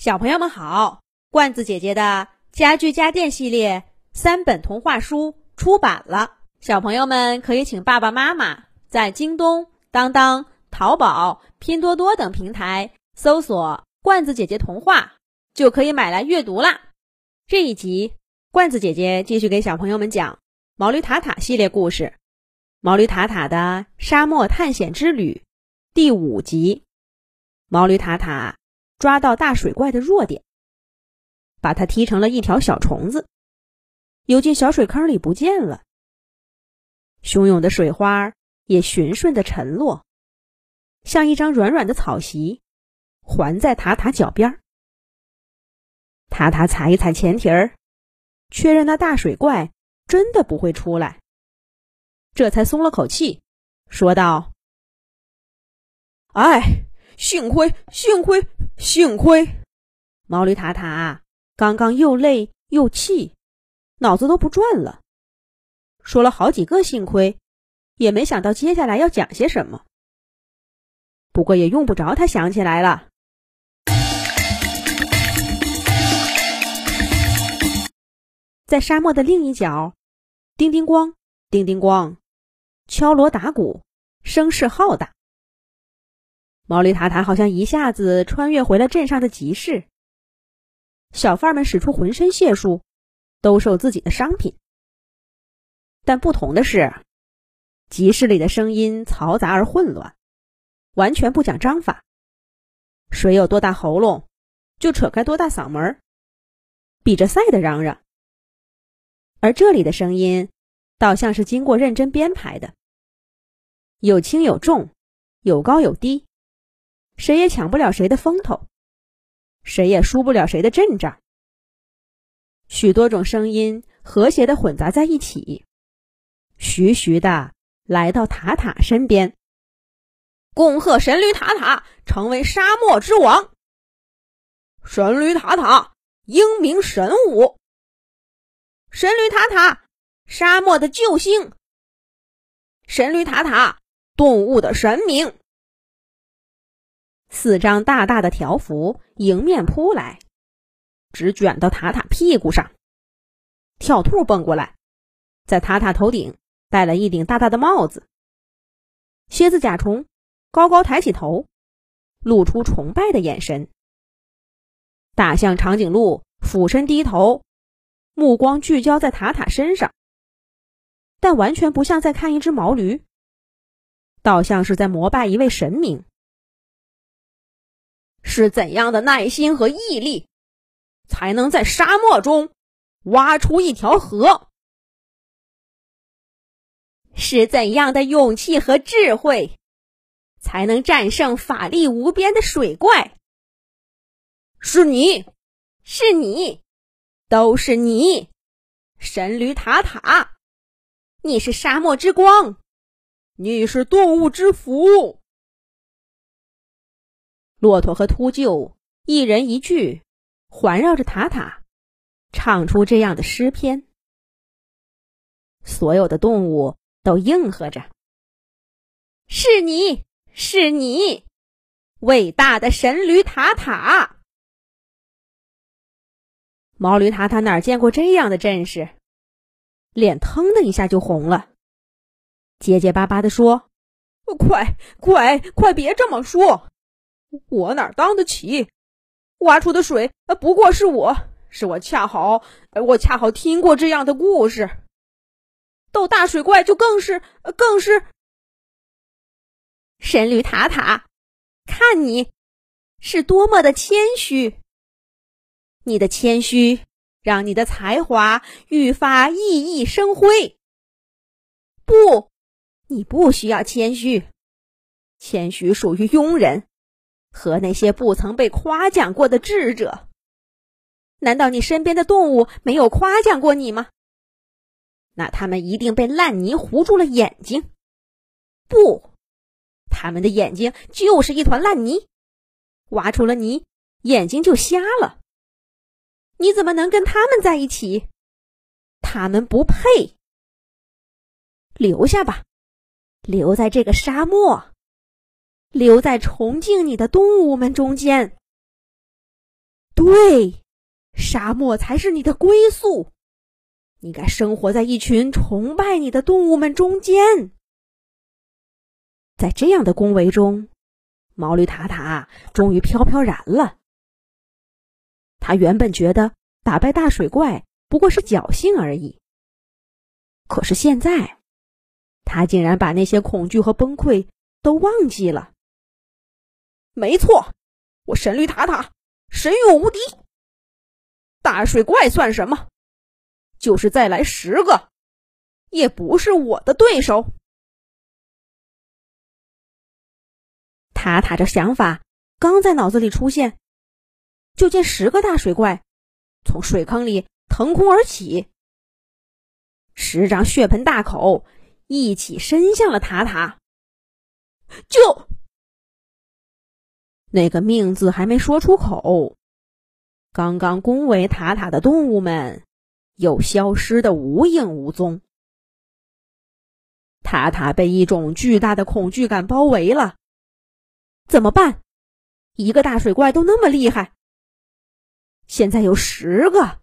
小朋友们好，罐子姐姐的家具家电系列三本童话书出版了，小朋友们可以请爸爸妈妈在京东、当当、淘宝、拼多多等平台搜索“罐子姐姐童话”，就可以买来阅读啦。这一集，罐子姐姐继续给小朋友们讲毛驴塔塔系列故事，《毛驴塔塔的沙漠探险之旅》第五集，毛驴塔塔。抓到大水怪的弱点，把它踢成了一条小虫子，游进小水坑里不见了。汹涌的水花也循顺的沉落，像一张软软的草席，环在塔塔脚边。塔塔踩一踩前蹄儿，确认那大水怪真的不会出来，这才松了口气，说道：“哎。”幸亏，幸亏，幸亏！毛驴塔塔刚刚又累又气，脑子都不转了，说了好几个幸亏，也没想到接下来要讲些什么。不过也用不着他想起来了。在沙漠的另一角，叮叮咣，叮叮咣，敲锣打鼓，声势浩大。毛驴塔塔好像一下子穿越回了镇上的集市，小贩们使出浑身解数兜售自己的商品。但不同的是，集市里的声音嘈杂而混乱，完全不讲章法，谁有多大喉咙，就扯开多大嗓门，比着赛的嚷嚷。而这里的声音，倒像是经过认真编排的，有轻有重，有高有低。谁也抢不了谁的风头，谁也输不了谁的阵仗。许多种声音和谐的混杂在一起，徐徐的来到塔塔身边。恭贺神驴塔塔成为沙漠之王！神驴塔塔英明神武！神驴塔塔沙漠的救星！神驴塔塔动物的神明！四张大大的条幅迎面扑来，直卷到塔塔屁股上。跳兔蹦过来，在塔塔头顶戴了一顶大大的帽子。蝎子甲虫高高抬起头，露出崇拜的眼神。大象长颈鹿俯身低头，目光聚焦在塔塔身上，但完全不像在看一只毛驴，倒像是在膜拜一位神明。是怎样的耐心和毅力，才能在沙漠中挖出一条河？是怎样的勇气和智慧，才能战胜法力无边的水怪？是你，是你，都是你，神驴塔塔，你是沙漠之光，你是动物之福。骆驼和秃鹫一人一句，环绕着塔塔，唱出这样的诗篇。所有的动物都应和着：“是你是你，伟大的神驴塔塔！”毛驴塔塔哪见过这样的阵势，脸腾的一下就红了，结结巴巴的说：“快快快，别这么说！”我哪当得起？挖出的水呃不过是我，是我恰好，呃我恰好听过这样的故事。斗大水怪就更是，更是。神驴塔塔，看你是多么的谦虚。你的谦虚让你的才华愈发熠熠生辉。不，你不需要谦虚，谦虚属于庸人。和那些不曾被夸奖过的智者，难道你身边的动物没有夸奖过你吗？那他们一定被烂泥糊住了眼睛。不，他们的眼睛就是一团烂泥，挖出了泥，眼睛就瞎了。你怎么能跟他们在一起？他们不配。留下吧，留在这个沙漠。留在崇敬你的动物们中间。对，沙漠才是你的归宿，你该生活在一群崇拜你的动物们中间。在这样的恭维中，毛驴塔塔终于飘飘然了。他原本觉得打败大水怪不过是侥幸而已，可是现在，他竟然把那些恐惧和崩溃都忘记了。没错，我神驴塔塔神勇无敌，大水怪算什么？就是再来十个，也不是我的对手。塔塔这想法刚在脑子里出现，就见十个大水怪从水坑里腾空而起，十张血盆大口一起伸向了塔塔。就那个命字还没说出口，刚刚恭维塔塔的动物们又消失的无影无踪。塔塔被一种巨大的恐惧感包围了。怎么办？一个大水怪都那么厉害，现在有十个，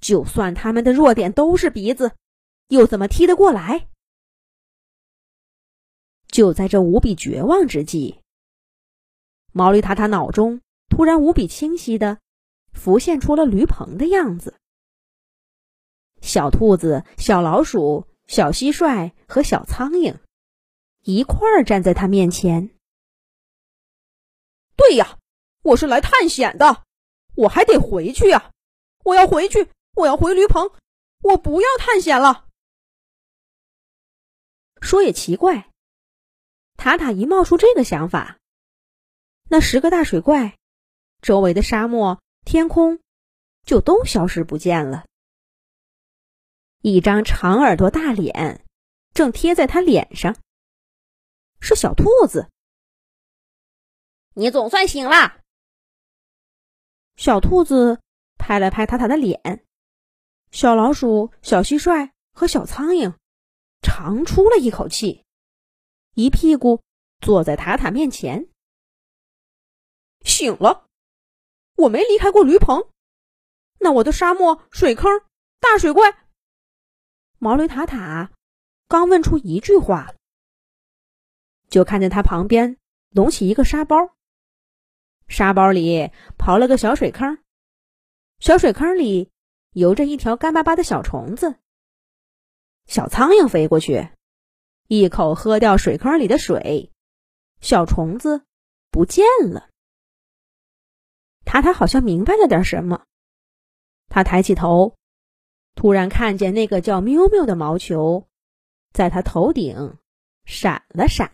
就算他们的弱点都是鼻子，又怎么踢得过来？就在这无比绝望之际，毛驴塔塔脑中突然无比清晰的浮现出了驴棚的样子：小兔子、小老鼠、小蟋蟀和小苍蝇一块儿站在他面前。对呀，我是来探险的，我还得回去呀！我要回去，我要回驴棚，我不要探险了。说也奇怪，塔塔一冒出这个想法，那十个大水怪周围的沙漠、天空就都消失不见了。一张长耳朵大脸正贴在他脸上，是小兔子。你总算醒了。小兔子拍了拍塔塔的脸，小老鼠、小蟋蟀和小苍蝇长出了一口气，一屁股坐在塔塔面前。醒了，我没离开过驴棚。那我的沙漠、水坑、大水怪……毛驴塔塔刚问出一句话，就看见他旁边隆起一个沙包。沙包里刨了个小水坑，小水坑里游着一条干巴巴的小虫子。小苍蝇飞过去，一口喝掉水坑里的水，小虫子不见了。塔塔好像明白了点什么，他抬起头，突然看见那个叫喵喵的毛球，在他头顶闪了闪。